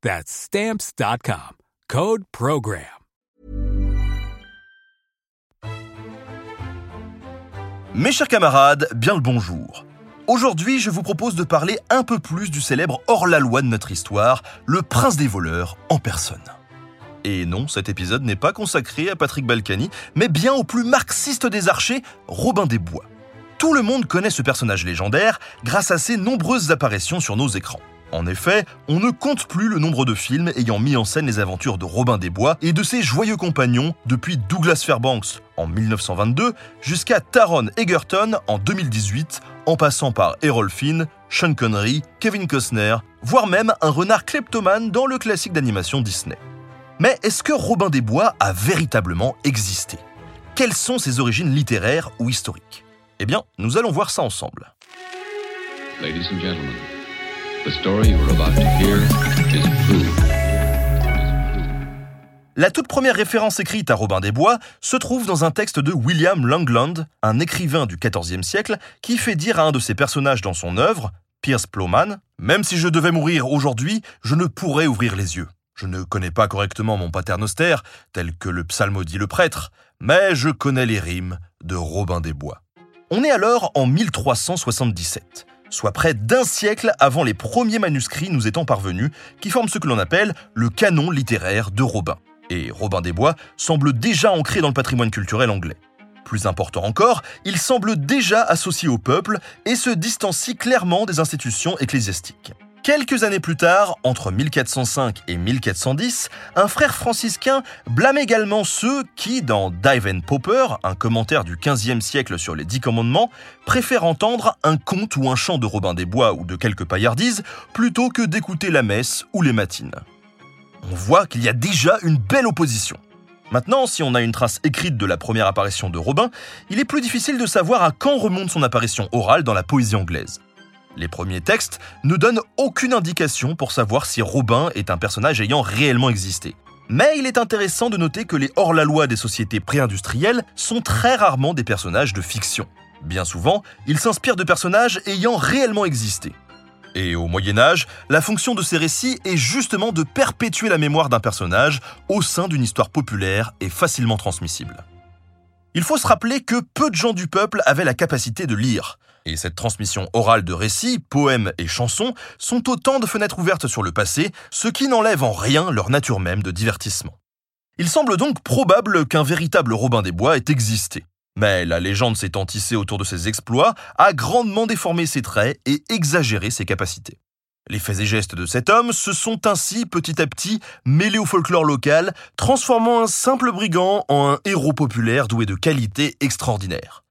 That's. Code Program. Mes chers camarades, bien le bonjour. Aujourd'hui, je vous propose de parler un peu plus du célèbre hors-la-loi de notre histoire, le prince des voleurs en personne. Et non, cet épisode n'est pas consacré à Patrick Balkany, mais bien au plus marxiste des archers, Robin des Bois. Tout le monde connaît ce personnage légendaire grâce à ses nombreuses apparitions sur nos écrans. En effet, on ne compte plus le nombre de films ayant mis en scène les aventures de Robin des Bois et de ses joyeux compagnons depuis Douglas Fairbanks en 1922 jusqu'à Taron Egerton en 2018, en passant par Errol Finn, Sean Connery, Kevin Costner, voire même un renard kleptomane dans le classique d'animation Disney. Mais est-ce que Robin des Bois a véritablement existé? Quelles sont ses origines littéraires ou historiques? Eh bien, nous allons voir ça ensemble. La toute première référence écrite à Robin des Bois se trouve dans un texte de William Langland, un écrivain du XIVe siècle, qui fait dire à un de ses personnages dans son œuvre, Pierce Plowman, Même si je devais mourir aujourd'hui, je ne pourrais ouvrir les yeux. Je ne connais pas correctement mon paternoster, tel que le psalmodie le prêtre, mais je connais les rimes de Robin des Bois. On est alors en 1377, soit près d'un siècle avant les premiers manuscrits nous étant parvenus, qui forment ce que l'on appelle le canon littéraire de Robin. Et Robin des Bois semble déjà ancré dans le patrimoine culturel anglais. Plus important encore, il semble déjà associé au peuple et se distancie clairement des institutions ecclésiastiques. Quelques années plus tard, entre 1405 et 1410, un frère franciscain blâme également ceux qui, dans Dive and Popper, un commentaire du XVe siècle sur les Dix Commandements, préfèrent entendre un conte ou un chant de Robin des Bois ou de quelques paillardises plutôt que d'écouter la messe ou les matines. On voit qu'il y a déjà une belle opposition. Maintenant, si on a une trace écrite de la première apparition de Robin, il est plus difficile de savoir à quand remonte son apparition orale dans la poésie anglaise. Les premiers textes ne donnent aucune indication pour savoir si Robin est un personnage ayant réellement existé. Mais il est intéressant de noter que les hors-la-loi des sociétés pré-industrielles sont très rarement des personnages de fiction. Bien souvent, ils s'inspirent de personnages ayant réellement existé. Et au Moyen Âge, la fonction de ces récits est justement de perpétuer la mémoire d'un personnage au sein d'une histoire populaire et facilement transmissible. Il faut se rappeler que peu de gens du peuple avaient la capacité de lire. Et cette transmission orale de récits, poèmes et chansons sont autant de fenêtres ouvertes sur le passé, ce qui n'enlève en rien leur nature même de divertissement. Il semble donc probable qu'un véritable Robin des Bois ait existé. Mais la légende s'étant tissée autour de ses exploits a grandement déformé ses traits et exagéré ses capacités. Les faits et gestes de cet homme se sont ainsi petit à petit mêlés au folklore local, transformant un simple brigand en un héros populaire doué de qualités extraordinaires.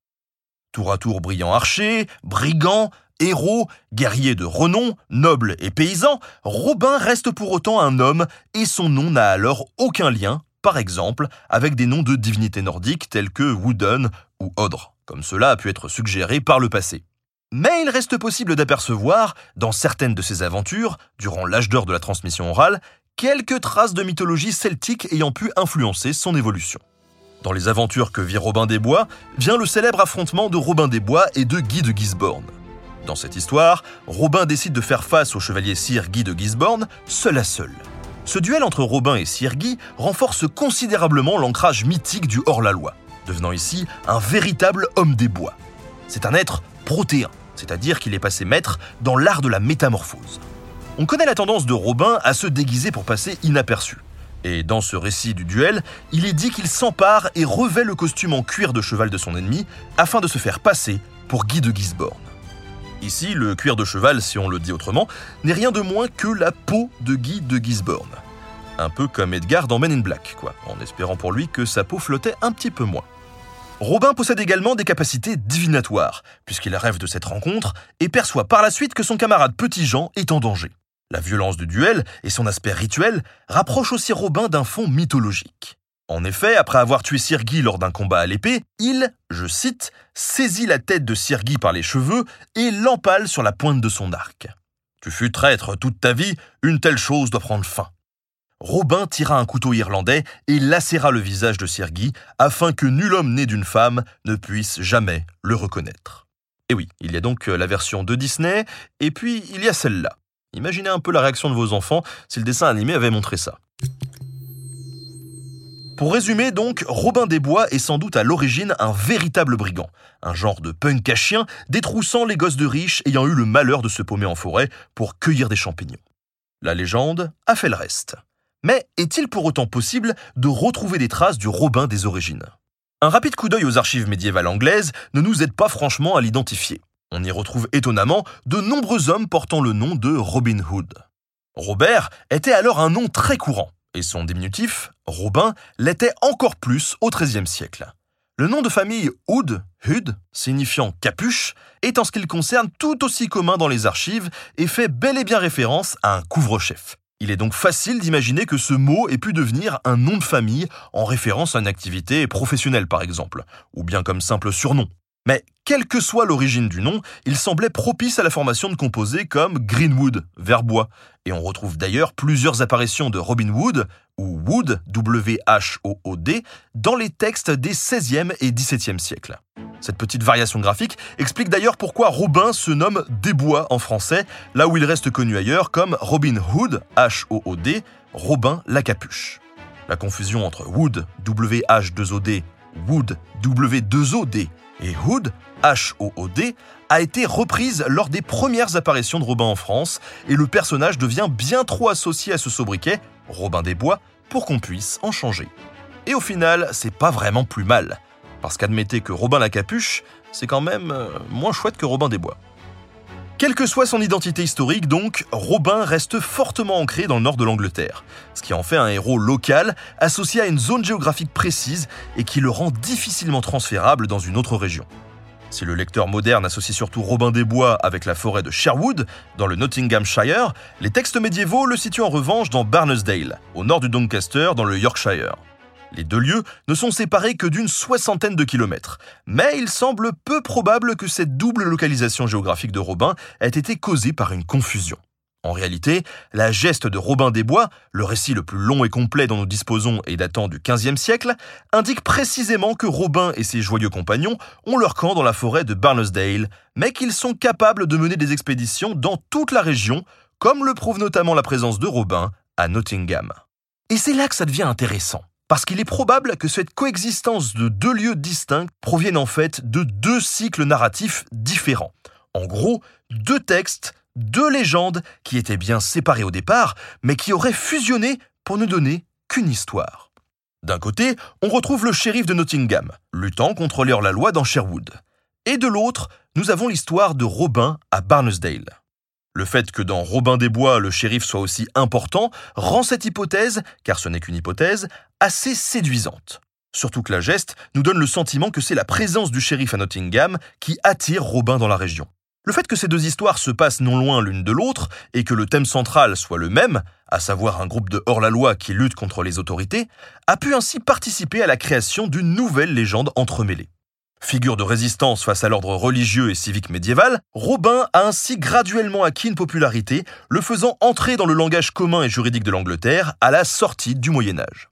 Tour à tour brillant archer, brigand, héros, guerrier de renom, noble et paysan, Robin reste pour autant un homme et son nom n'a alors aucun lien, par exemple, avec des noms de divinités nordiques tels que Wooden ou Odre, comme cela a pu être suggéré par le passé. Mais il reste possible d'apercevoir, dans certaines de ses aventures, durant l'âge d'or de la transmission orale, quelques traces de mythologie celtique ayant pu influencer son évolution. Dans les aventures que vit Robin des Bois, vient le célèbre affrontement de Robin des Bois et de Guy de Gisborne. Dans cette histoire, Robin décide de faire face au chevalier sire Guy de Gisborne, seul à seul. Ce duel entre Robin et sire Guy renforce considérablement l'ancrage mythique du hors-la-loi, devenant ici un véritable homme des bois. C'est un être protéin, c'est-à-dire qu'il est passé maître dans l'art de la métamorphose. On connaît la tendance de Robin à se déguiser pour passer inaperçu. Et dans ce récit du duel, il est dit qu'il s'empare et revêt le costume en cuir de cheval de son ennemi afin de se faire passer pour Guy de Gisborne. Ici, le cuir de cheval, si on le dit autrement, n'est rien de moins que la peau de Guy de Gisborne. Un peu comme Edgar dans Men in Black, quoi, en espérant pour lui que sa peau flottait un petit peu moins. Robin possède également des capacités divinatoires, puisqu'il rêve de cette rencontre et perçoit par la suite que son camarade Petit Jean est en danger. La violence du duel et son aspect rituel rapprochent aussi Robin d'un fond mythologique. En effet, après avoir tué Sir Guy lors d'un combat à l'épée, il, je cite, saisit la tête de Sir Guy par les cheveux et l'empale sur la pointe de son arc. Tu fus traître toute ta vie, une telle chose doit prendre fin. Robin tira un couteau irlandais et lacéra le visage de Sir Guy afin que nul homme né d'une femme ne puisse jamais le reconnaître. Et oui, il y a donc la version de Disney, et puis il y a celle-là. Imaginez un peu la réaction de vos enfants si le dessin animé avait montré ça. Pour résumer donc, Robin des Bois est sans doute à l'origine un véritable brigand, un genre de punk à chien détroussant les gosses de riches ayant eu le malheur de se paumer en forêt pour cueillir des champignons. La légende a fait le reste. Mais est-il pour autant possible de retrouver des traces du Robin des origines? Un rapide coup d'œil aux archives médiévales anglaises ne nous aide pas franchement à l'identifier. On y retrouve étonnamment de nombreux hommes portant le nom de Robin Hood. Robert était alors un nom très courant, et son diminutif, Robin, l'était encore plus au XIIIe siècle. Le nom de famille Hood, Hud, signifiant capuche, est en ce qui le concerne tout aussi commun dans les archives et fait bel et bien référence à un couvre-chef. Il est donc facile d'imaginer que ce mot ait pu devenir un nom de famille en référence à une activité professionnelle par exemple, ou bien comme simple surnom. Mais quelle que soit l'origine du nom, il semblait propice à la formation de composés comme Greenwood, verbois, et on retrouve d'ailleurs plusieurs apparitions de Robin Wood, ou Wood, W-H-O-O-D, dans les textes des 16e et 17e siècles. Cette petite variation graphique explique d'ailleurs pourquoi Robin se nomme Desbois en français, là où il reste connu ailleurs comme Robin Hood, H-O-O-D, Robin la capuche. La confusion entre Wood, W-H-2-O-D, Wood, W-2-O-D et Hood, H-O-O-D, a été reprise lors des premières apparitions de Robin en France, et le personnage devient bien trop associé à ce sobriquet, Robin des Bois, pour qu'on puisse en changer. Et au final, c'est pas vraiment plus mal, parce qu'admettez que Robin la Capuche, c'est quand même euh, moins chouette que Robin des Bois. Quelle que soit son identité historique, donc, Robin reste fortement ancré dans le nord de l'Angleterre, ce qui en fait un héros local associé à une zone géographique précise et qui le rend difficilement transférable dans une autre région. Si le lecteur moderne associe surtout Robin des Bois avec la forêt de Sherwood, dans le Nottinghamshire, les textes médiévaux le situent en revanche dans Barnesdale, au nord du Doncaster, dans le Yorkshire. Les deux lieux ne sont séparés que d'une soixantaine de kilomètres, mais il semble peu probable que cette double localisation géographique de Robin ait été causée par une confusion. En réalité, la geste de Robin des Bois, le récit le plus long et complet dont nous disposons et datant du XVe siècle, indique précisément que Robin et ses joyeux compagnons ont leur camp dans la forêt de Barnesdale, mais qu'ils sont capables de mener des expéditions dans toute la région, comme le prouve notamment la présence de Robin à Nottingham. Et c'est là que ça devient intéressant parce qu'il est probable que cette coexistence de deux lieux distincts provienne en fait de deux cycles narratifs différents. En gros, deux textes, deux légendes qui étaient bien séparées au départ, mais qui auraient fusionné pour ne donner qu'une histoire. D'un côté, on retrouve le shérif de Nottingham, luttant contre les la loi dans Sherwood. Et de l'autre, nous avons l'histoire de Robin à Barnesdale. Le fait que dans Robin des Bois, le shérif soit aussi important rend cette hypothèse, car ce n'est qu'une hypothèse, assez séduisante. Surtout que la geste nous donne le sentiment que c'est la présence du shérif à Nottingham qui attire Robin dans la région. Le fait que ces deux histoires se passent non loin l'une de l'autre et que le thème central soit le même, à savoir un groupe de hors-la-loi qui lutte contre les autorités, a pu ainsi participer à la création d'une nouvelle légende entremêlée. Figure de résistance face à l'ordre religieux et civique médiéval, Robin a ainsi graduellement acquis une popularité, le faisant entrer dans le langage commun et juridique de l'Angleterre à la sortie du Moyen Âge.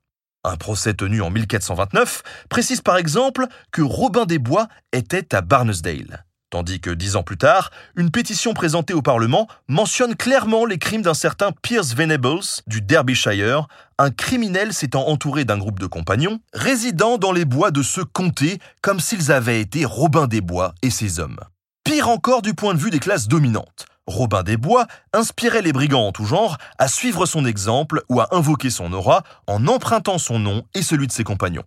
Un procès tenu en 1429 précise par exemple que Robin des Bois était à Barnesdale tandis que dix ans plus tard, une pétition présentée au Parlement mentionne clairement les crimes d'un certain Pierce Venables du Derbyshire, un criminel s'étant entouré d'un groupe de compagnons, résidant dans les bois de ce comté comme s'ils avaient été Robin des Bois et ses hommes. Pire encore du point de vue des classes dominantes. Robin des Bois inspirait les brigands en tout genre à suivre son exemple ou à invoquer son aura en empruntant son nom et celui de ses compagnons.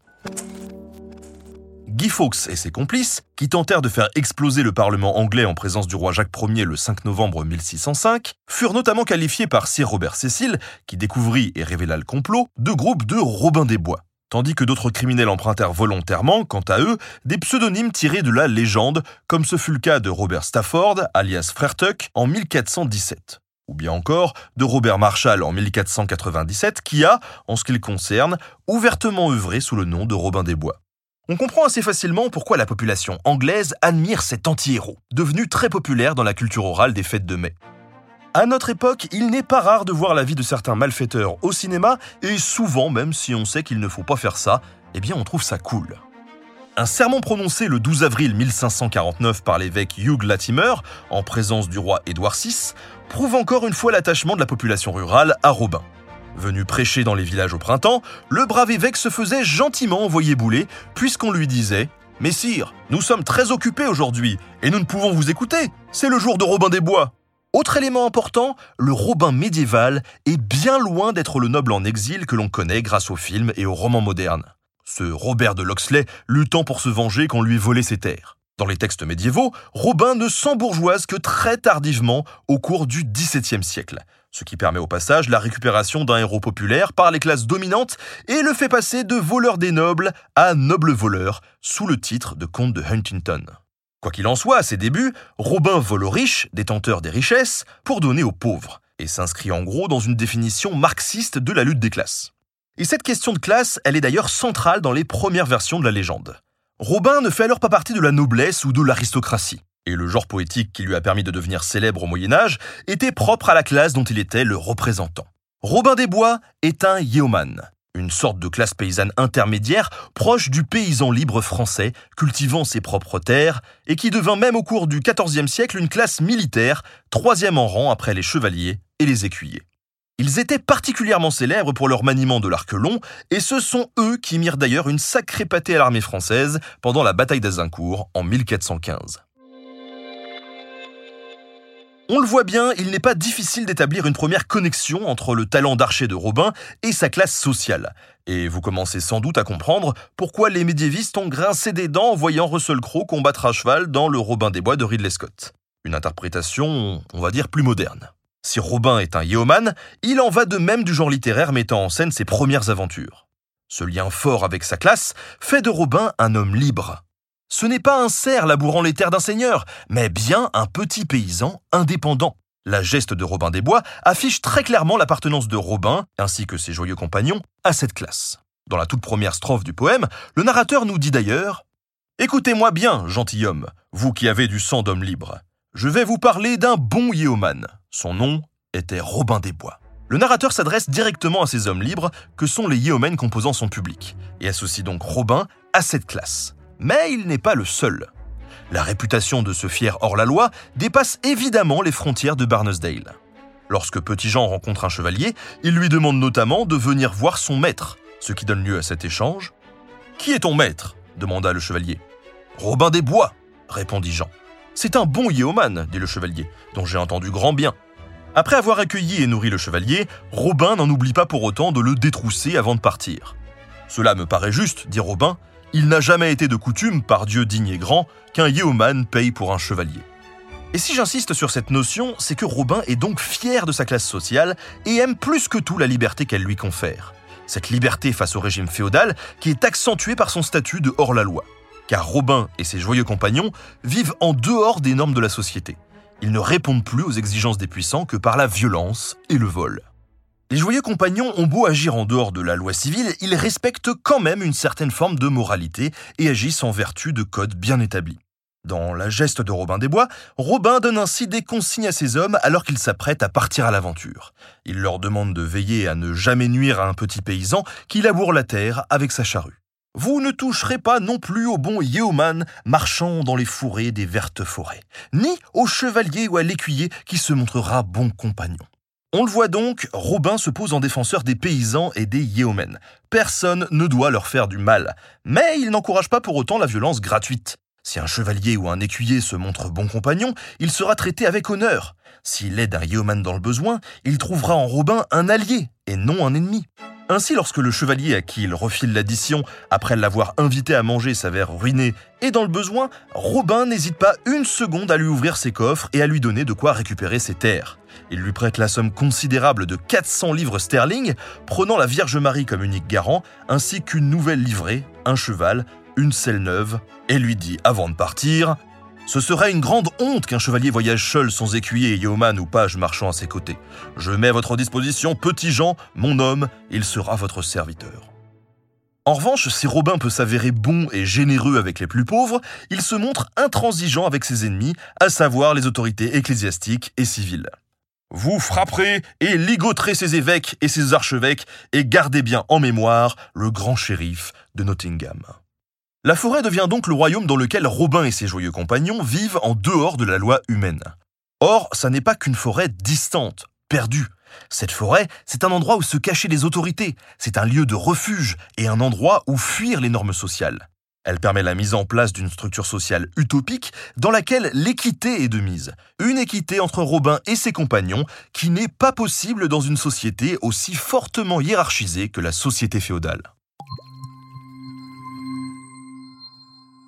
Guy Fawkes et ses complices, qui tentèrent de faire exploser le Parlement anglais en présence du roi Jacques Ier le 5 novembre 1605, furent notamment qualifiés par Sir Robert Cecil, qui découvrit et révéla le complot, de groupe de Robin des Bois tandis que d'autres criminels empruntèrent volontairement, quant à eux, des pseudonymes tirés de la légende, comme ce fut le cas de Robert Stafford, alias Frère Tuck, en 1417 ou bien encore de Robert Marshall en 1497, qui a, en ce qui le concerne, ouvertement œuvré sous le nom de Robin des Bois. On comprend assez facilement pourquoi la population anglaise admire cet anti-héros, devenu très populaire dans la culture orale des fêtes de mai. À notre époque, il n'est pas rare de voir la vie de certains malfaiteurs au cinéma, et souvent, même si on sait qu'il ne faut pas faire ça, eh bien on trouve ça cool. Un sermon prononcé le 12 avril 1549 par l'évêque Hugh Latimer, en présence du roi Édouard VI, prouve encore une fois l'attachement de la population rurale à Robin. Venu prêcher dans les villages au printemps, le brave évêque se faisait gentiment envoyer bouler, puisqu'on lui disait Messire, nous sommes très occupés aujourd'hui, et nous ne pouvons vous écouter. C'est le jour de Robin des Bois. Autre élément important, le Robin médiéval est bien loin d'être le noble en exil que l'on connaît grâce aux films et aux romans modernes. Ce Robert de Loxley luttant pour se venger qu'on lui volait ses terres. Dans les textes médiévaux, Robin ne s'embourgeoise que très tardivement au cours du XVIIe siècle, ce qui permet au passage la récupération d'un héros populaire par les classes dominantes et le fait passer de voleur des nobles à noble voleur sous le titre de comte de Huntington. Quoi qu'il en soit, à ses débuts, Robin vole aux riches, détenteurs des richesses, pour donner aux pauvres, et s'inscrit en gros dans une définition marxiste de la lutte des classes. Et cette question de classe, elle est d'ailleurs centrale dans les premières versions de la légende. Robin ne fait alors pas partie de la noblesse ou de l'aristocratie, et le genre poétique qui lui a permis de devenir célèbre au Moyen Âge était propre à la classe dont il était le représentant. Robin des Bois est un yeoman, une sorte de classe paysanne intermédiaire proche du paysan libre français, cultivant ses propres terres, et qui devint même au cours du XIVe siècle une classe militaire, troisième en rang après les chevaliers et les écuyers. Ils étaient particulièrement célèbres pour leur maniement de l'arc long, et ce sont eux qui mirent d'ailleurs une sacrée pâtée à l'armée française pendant la bataille d'Azincourt en 1415. On le voit bien, il n'est pas difficile d'établir une première connexion entre le talent d'archer de Robin et sa classe sociale. Et vous commencez sans doute à comprendre pourquoi les médiévistes ont grincé des dents en voyant Russell Crowe combattre à cheval dans Le Robin des Bois de Ridley Scott. Une interprétation, on va dire, plus moderne. Si Robin est un yeoman, il en va de même du genre littéraire mettant en scène ses premières aventures. Ce lien fort avec sa classe fait de Robin un homme libre, ce n'est pas un cerf labourant les terres d'un seigneur, mais bien un petit paysan indépendant. La geste de Robin des Bois affiche très clairement l'appartenance de Robin, ainsi que ses joyeux compagnons, à cette classe. Dans la toute première strophe du poème, le narrateur nous dit d'ailleurs Écoutez-moi bien, gentilhomme, vous qui avez du sang d'homme libre. Je vais vous parler d'un bon yeoman. Son nom était Robin des Bois. Le narrateur s'adresse directement à ces hommes libres que sont les yeomen composant son public, et associe donc Robin à cette classe. Mais il n'est pas le seul. La réputation de ce fier hors-la-loi dépasse évidemment les frontières de Barnesdale. Lorsque Petit Jean rencontre un chevalier, il lui demande notamment de venir voir son maître, ce qui donne lieu à cet échange. Qui est ton maître? demanda le chevalier. Robin des Bois, répondit Jean. C'est un bon yeoman, dit le chevalier, dont j'ai entendu grand bien. Après avoir accueilli et nourri le chevalier, Robin n'en oublie pas pour autant de le détrousser avant de partir. Cela me paraît juste, dit Robin, il n'a jamais été de coutume, par Dieu digne et grand, qu'un yeoman paye pour un chevalier. Et si j'insiste sur cette notion, c'est que Robin est donc fier de sa classe sociale et aime plus que tout la liberté qu'elle lui confère. Cette liberté face au régime féodal qui est accentuée par son statut de hors-la-loi. Car Robin et ses joyeux compagnons vivent en dehors des normes de la société. Ils ne répondent plus aux exigences des puissants que par la violence et le vol. Les joyeux compagnons ont beau agir en dehors de la loi civile, ils respectent quand même une certaine forme de moralité et agissent en vertu de codes bien établis. Dans la geste de Robin des Bois, Robin donne ainsi des consignes à ses hommes alors qu'ils s'apprêtent à partir à l'aventure. Il leur demande de veiller à ne jamais nuire à un petit paysan qui laboure la terre avec sa charrue. Vous ne toucherez pas non plus au bon yeoman marchant dans les fourrés des vertes forêts, ni au chevalier ou à l'écuyer qui se montrera bon compagnon. On le voit donc, Robin se pose en défenseur des paysans et des yeomen. Personne ne doit leur faire du mal. Mais il n'encourage pas pour autant la violence gratuite. Si un chevalier ou un écuyer se montre bon compagnon, il sera traité avec honneur. S'il aide un yeoman dans le besoin, il trouvera en Robin un allié et non un ennemi. Ainsi, lorsque le chevalier à qui il refile l'addition, après l'avoir invité à manger, s'avère ruiné et dans le besoin, Robin n'hésite pas une seconde à lui ouvrir ses coffres et à lui donner de quoi récupérer ses terres. Il lui prête la somme considérable de 400 livres sterling, prenant la Vierge Marie comme unique garant, ainsi qu'une nouvelle livrée, un cheval, une selle neuve, et lui dit avant de partir ce serait une grande honte qu'un chevalier voyage seul sans écuyer, yeoman ou page marchant à ses côtés. Je mets à votre disposition Petit Jean, mon homme, il sera votre serviteur. En revanche, si Robin peut s'avérer bon et généreux avec les plus pauvres, il se montre intransigeant avec ses ennemis, à savoir les autorités ecclésiastiques et civiles. Vous frapperez et ligoterez ses évêques et ses archevêques, et gardez bien en mémoire le grand shérif de Nottingham. La forêt devient donc le royaume dans lequel Robin et ses joyeux compagnons vivent en dehors de la loi humaine. Or, ça n'est pas qu'une forêt distante, perdue. Cette forêt, c'est un endroit où se cacher les autorités, c'est un lieu de refuge et un endroit où fuir les normes sociales. Elle permet la mise en place d'une structure sociale utopique dans laquelle l'équité est de mise. Une équité entre Robin et ses compagnons qui n'est pas possible dans une société aussi fortement hiérarchisée que la société féodale.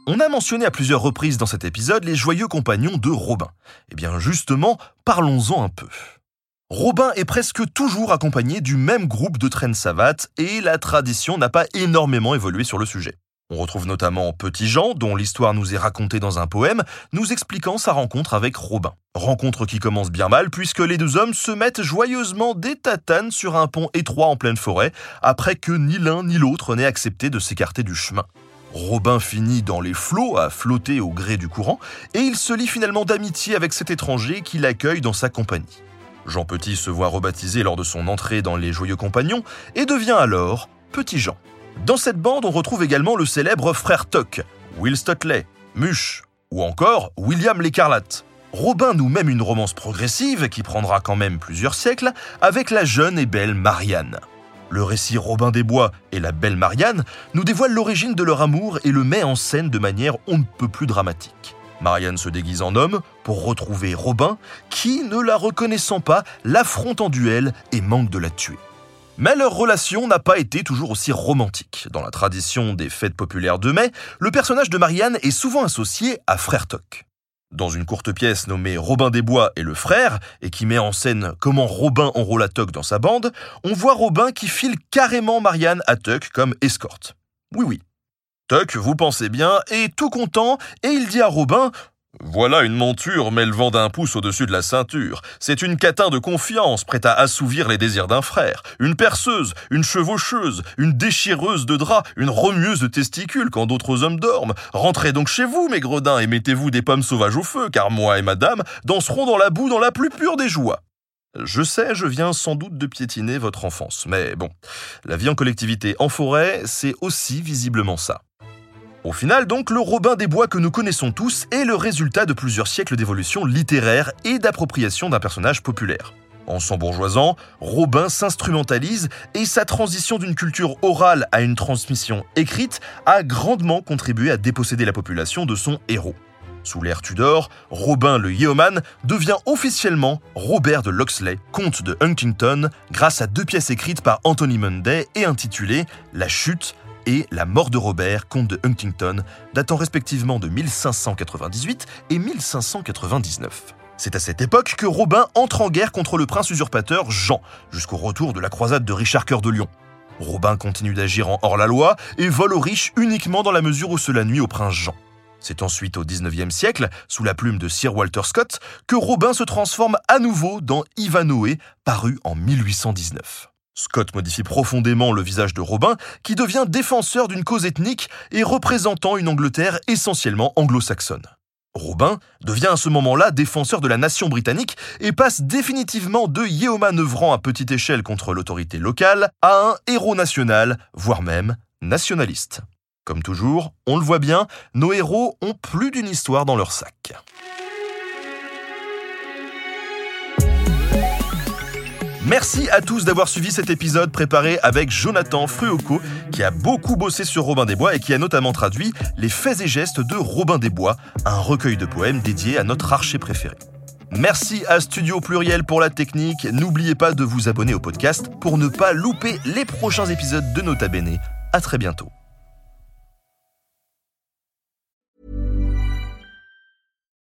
On a mentionné à plusieurs reprises dans cet épisode les joyeux compagnons de Robin. Eh bien justement, parlons-en un peu. Robin est presque toujours accompagné du même groupe de traînes savates et la tradition n'a pas énormément évolué sur le sujet. On retrouve notamment Petit Jean, dont l'histoire nous est racontée dans un poème, nous expliquant sa rencontre avec Robin. Rencontre qui commence bien mal puisque les deux hommes se mettent joyeusement des tatanes sur un pont étroit en pleine forêt, après que ni l'un ni l'autre n'ait accepté de s'écarter du chemin. Robin finit dans les flots à flotter au gré du courant, et il se lie finalement d'amitié avec cet étranger qui l'accueille dans sa compagnie. Jean Petit se voit rebaptisé lors de son entrée dans les Joyeux Compagnons et devient alors Petit Jean. Dans cette bande, on retrouve également le célèbre frère Tuck, Will Stutley, Muche ou encore William l'Écarlate. Robin nous mène une romance progressive qui prendra quand même plusieurs siècles avec la jeune et belle Marianne. Le récit Robin des Bois et la belle Marianne nous dévoile l'origine de leur amour et le met en scène de manière on ne peut plus dramatique. Marianne se déguise en homme pour retrouver Robin, qui, ne la reconnaissant pas, l'affronte en duel et manque de la tuer. Mais leur relation n'a pas été toujours aussi romantique. Dans la tradition des fêtes populaires de mai, le personnage de Marianne est souvent associé à Frère Toc. Dans une courte pièce nommée Robin des Bois et le frère, et qui met en scène comment Robin enrôle Tuck dans sa bande, on voit Robin qui file carrément Marianne à Tuck comme escorte. Oui, oui. Tuck, vous pensez bien, est tout content, et il dit à Robin voilà une monture m'élevant d'un pouce au-dessus de la ceinture. C'est une catin de confiance, prête à assouvir les désirs d'un frère. Une perceuse, une chevaucheuse, une déchireuse de draps, une remueuse de testicules quand d'autres hommes dorment. Rentrez donc chez vous, mes gredins, et mettez-vous des pommes sauvages au feu, car moi et madame danserons dans la boue dans la plus pure des joies. Je sais, je viens sans doute de piétiner votre enfance, mais bon, la vie en collectivité en forêt, c'est aussi visiblement ça. Au final, donc, le Robin des Bois que nous connaissons tous est le résultat de plusieurs siècles d'évolution littéraire et d'appropriation d'un personnage populaire. En s'embourgeoisant, Robin s'instrumentalise et sa transition d'une culture orale à une transmission écrite a grandement contribué à déposséder la population de son héros. Sous l'ère Tudor, Robin le Yeoman devient officiellement Robert de Loxley, comte de Huntington, grâce à deux pièces écrites par Anthony Munday et intitulées La chute et La mort de Robert, comte de Huntington, datant respectivement de 1598 et 1599. C'est à cette époque que Robin entre en guerre contre le prince usurpateur Jean, jusqu'au retour de la croisade de Richard Cœur de Lion. Robin continue d'agir en hors-la-loi et vole aux riches uniquement dans la mesure où cela nuit au prince Jean. C'est ensuite au XIXe siècle, sous la plume de Sir Walter Scott, que Robin se transforme à nouveau dans Ivanhoe, paru en 1819. Scott modifie profondément le visage de Robin, qui devient défenseur d'une cause ethnique et représentant une Angleterre essentiellement anglo-saxonne. Robin devient à ce moment-là défenseur de la nation britannique et passe définitivement de yeoman œuvrant à petite échelle contre l'autorité locale à un héros national, voire même nationaliste. Comme toujours, on le voit bien, nos héros ont plus d'une histoire dans leur sac. Merci à tous d'avoir suivi cet épisode préparé avec Jonathan Fruoco, qui a beaucoup bossé sur Robin des Bois et qui a notamment traduit Les faits et gestes de Robin des Bois, un recueil de poèmes dédié à notre archer préféré. Merci à Studio Pluriel pour la technique. N'oubliez pas de vous abonner au podcast pour ne pas louper les prochains épisodes de Nota Bene. À très bientôt.